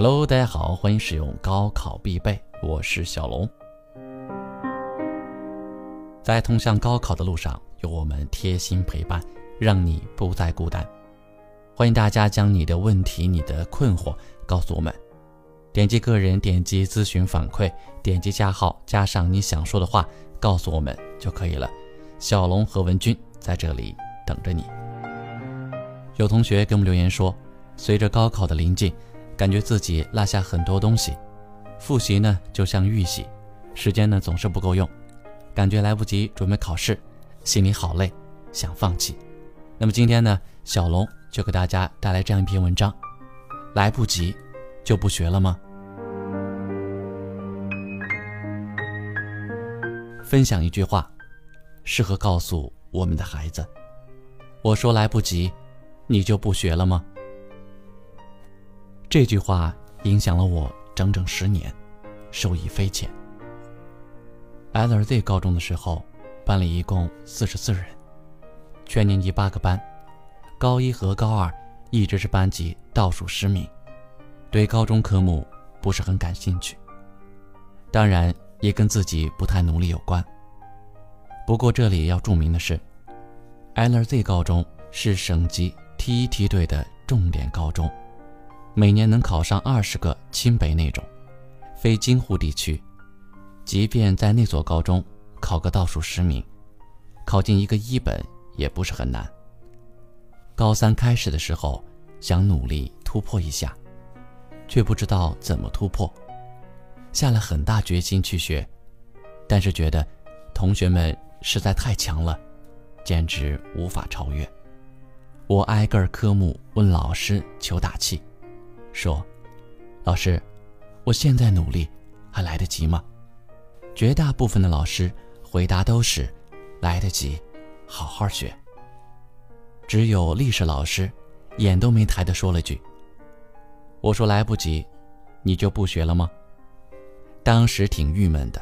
Hello，大家好，欢迎使用高考必备，我是小龙。在通向高考的路上，有我们贴心陪伴，让你不再孤单。欢迎大家将你的问题、你的困惑告诉我们，点击个人，点击咨询反馈，点击加号，加上你想说的话，告诉我们就可以了。小龙和文君在这里等着你。有同学给我们留言说，随着高考的临近。感觉自己落下很多东西，复习呢就像预习，时间呢总是不够用，感觉来不及准备考试，心里好累，想放弃。那么今天呢，小龙就给大家带来这样一篇文章：来不及就不学了吗？分享一句话，适合告诉我们的孩子：我说来不及，你就不学了吗？这句话影响了我整整十年，受益匪浅。LZ 高中的时候，班里一共四十四人，全年级八个班，高一和高二一直是班级倒数十名，对高中科目不是很感兴趣。当然，也跟自己不太努力有关。不过这里要注明的是，LZ 高中是省级 T 一梯队的重点高中。每年能考上二十个清北那种，非京沪地区，即便在那所高中考个倒数十名，考进一个一本也不是很难。高三开始的时候，想努力突破一下，却不知道怎么突破，下了很大决心去学，但是觉得同学们实在太强了，简直无法超越。我挨个科目问老师求打气。说：“老师，我现在努力还来得及吗？”绝大部分的老师回答都是：“来得及，好好学。”只有历史老师眼都没抬的说了句：“我说来不及，你就不学了吗？”当时挺郁闷的，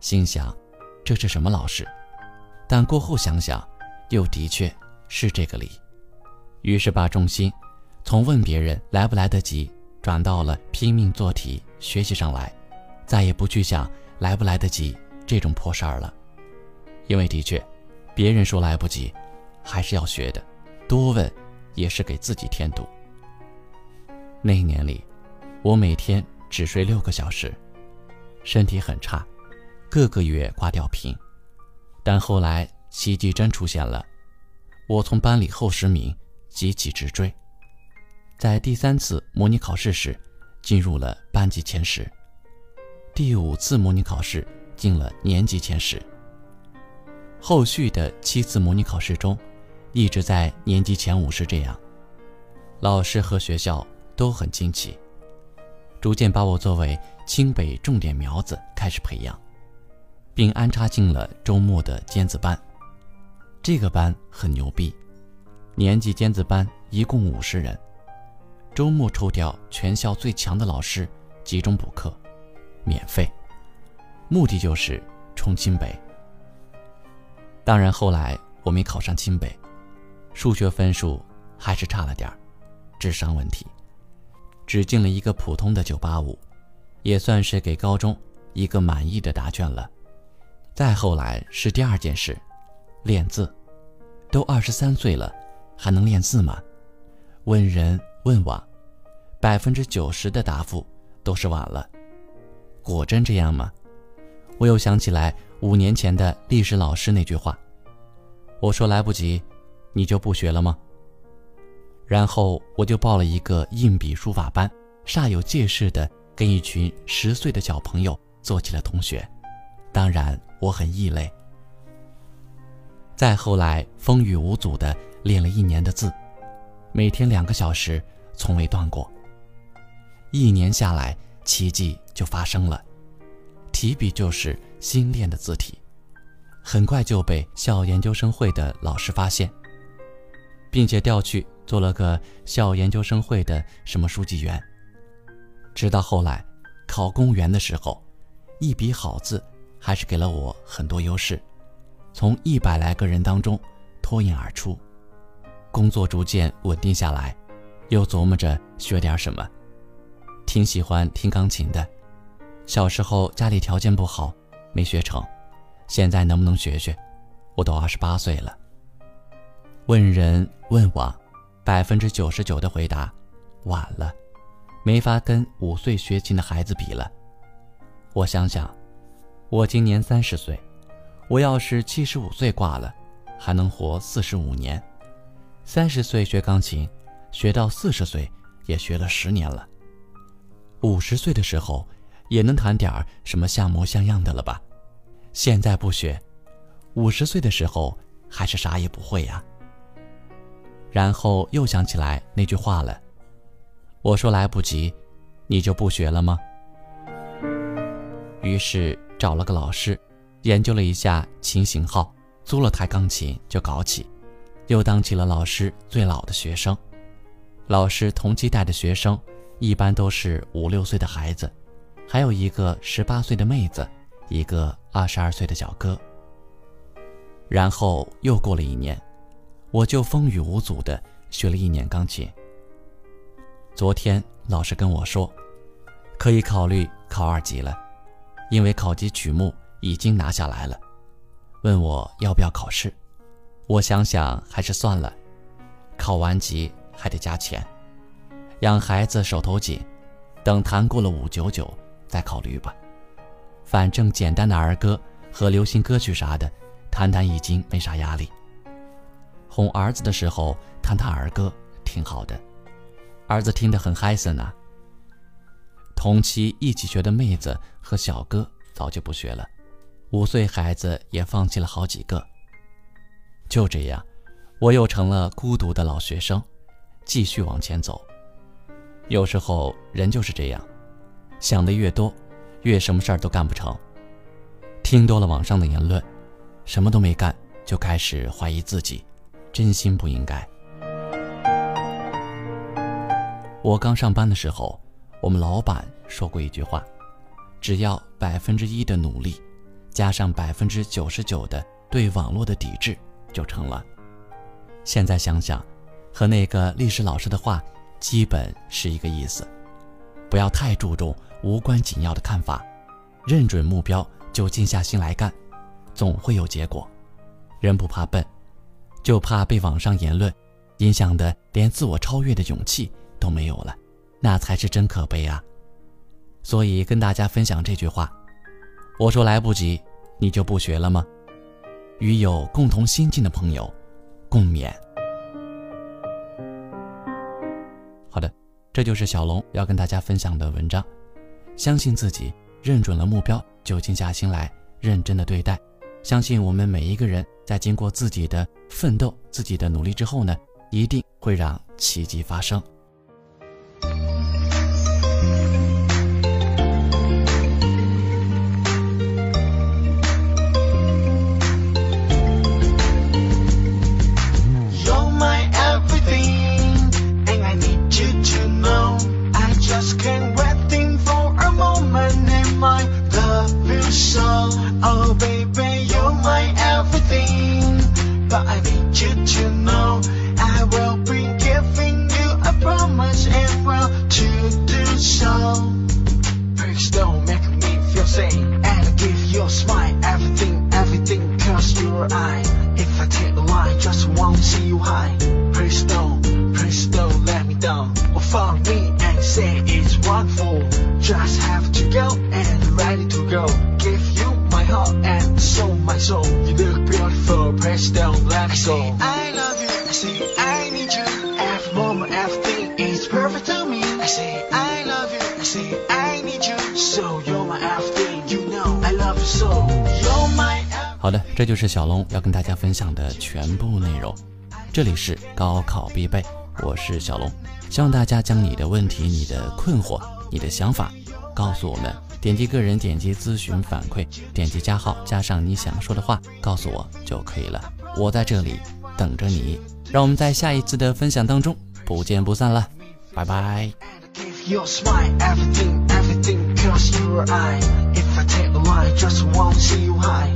心想：“这是什么老师？”但过后想想，又的确是这个理，于是把重心。从问别人来不来得及，转到了拼命做题学习上来，再也不去想来不来得及这种破事儿了。因为的确，别人说来不及，还是要学的，多问也是给自己添堵。那一年里，我每天只睡六个小时，身体很差，各个月挂吊瓶。但后来奇迹真出现了，我从班里后十名急起直追。在第三次模拟考试时，进入了班级前十；第五次模拟考试进了年级前十。后续的七次模拟考试中，一直在年级前五是这样。老师和学校都很惊奇，逐渐把我作为清北重点苗子开始培养，并安插进了周末的尖子班。这个班很牛逼，年级尖子班一共五十人。周末抽调全校最强的老师集中补课，免费，目的就是冲清北。当然后来我没考上清北，数学分数还是差了点儿，智商问题，只进了一个普通的985，也算是给高中一个满意的答卷了。再后来是第二件事，练字，都二十三岁了，还能练字吗？问人。问网，百分之九十的答复都是晚了。果真这样吗？我又想起来五年前的历史老师那句话：“我说来不及，你就不学了吗？”然后我就报了一个硬笔书法班，煞有介事的跟一群十岁的小朋友做起了同学。当然我很异类。再后来风雨无阻的练了一年的字，每天两个小时。从未断过。一年下来，奇迹就发生了，提笔就是新练的字体，很快就被校研究生会的老师发现，并且调去做了个校研究生会的什么书记员。直到后来考公务员的时候，一笔好字还是给了我很多优势，从一百来个人当中脱颖而出，工作逐渐稳定下来。又琢磨着学点什么，挺喜欢听钢琴的。小时候家里条件不好，没学成。现在能不能学学？我都二十八岁了。问人问网，百分之九十九的回答：晚了，没法跟五岁学琴的孩子比了。我想想，我今年三十岁，我要是七十五岁挂了，还能活四十五年。三十岁学钢琴，学到四十岁，也学了十年了。五十岁的时候，也能弹点什么像模像样的了吧？现在不学，五十岁的时候还是啥也不会呀。然后又想起来那句话了，我说来不及，你就不学了吗？于是找了个老师，研究了一下琴型号，租了台钢琴就搞起，又当起了老师最老的学生。老师同期带的学生一般都是五六岁的孩子，还有一个十八岁的妹子，一个二十二岁的小哥。然后又过了一年。我就风雨无阻的学了一年钢琴。昨天老师跟我说，可以考虑考二级了，因为考级曲目已经拿下来了。问我要不要考试，我想想还是算了，考完级还得加钱，养孩子手头紧，等弹过了五九九再考虑吧。反正简单的儿歌和流行歌曲啥的，弹弹已经没啥压力。哄儿子的时候弹弹儿歌挺好的，儿子听得很嗨森呢。同期一起学的妹子和小哥早就不学了，五岁孩子也放弃了好几个。就这样，我又成了孤独的老学生，继续往前走。有时候人就是这样，想的越多，越什么事儿都干不成。听多了网上的言论，什么都没干就开始怀疑自己。真心不应该。我刚上班的时候，我们老板说过一句话：只要百分之一的努力，加上百分之九十九的对网络的抵制，就成了。现在想想，和那个历史老师的话基本是一个意思。不要太注重无关紧要的看法，认准目标就静下心来干，总会有结果。人不怕笨。就怕被网上言论影响的，连自我超越的勇气都没有了，那才是真可悲啊！所以跟大家分享这句话，我说来不及，你就不学了吗？与有共同心境的朋友共勉。这就是小龙要跟大家分享的文章。相信自己，认准了目标，就静下心来，认真的对待。相信我们每一个人在经过自己的奋斗、自己的努力之后呢，一定会让奇迹发生。baby, you're my everything. But I need you to know I will be giving you a promise and will to do so. Please don't make me feel safe and give your smile everything, everything, cause you're I. If I take a line, just won't see you high. Please don't, please don't let me down or follow me and say it's wrongful. Just perfect to me，I say I love you，I say I need you，so you're my after you know I love you so you're my。好的，这就是小龙要跟大家分享的全部内容。这里是高考必备，我是小龙，希望大家将你的问题、你的困惑、你的想法告诉我们，点击个人，点击咨询反馈，点击加号，加上你想说的话，告诉我就可以了。我在这里等着你，让我们在下一次的分享当中不见不散了。Bye bye. Smile, everything, everything, cause you're I. If I take the line, just won't see you high.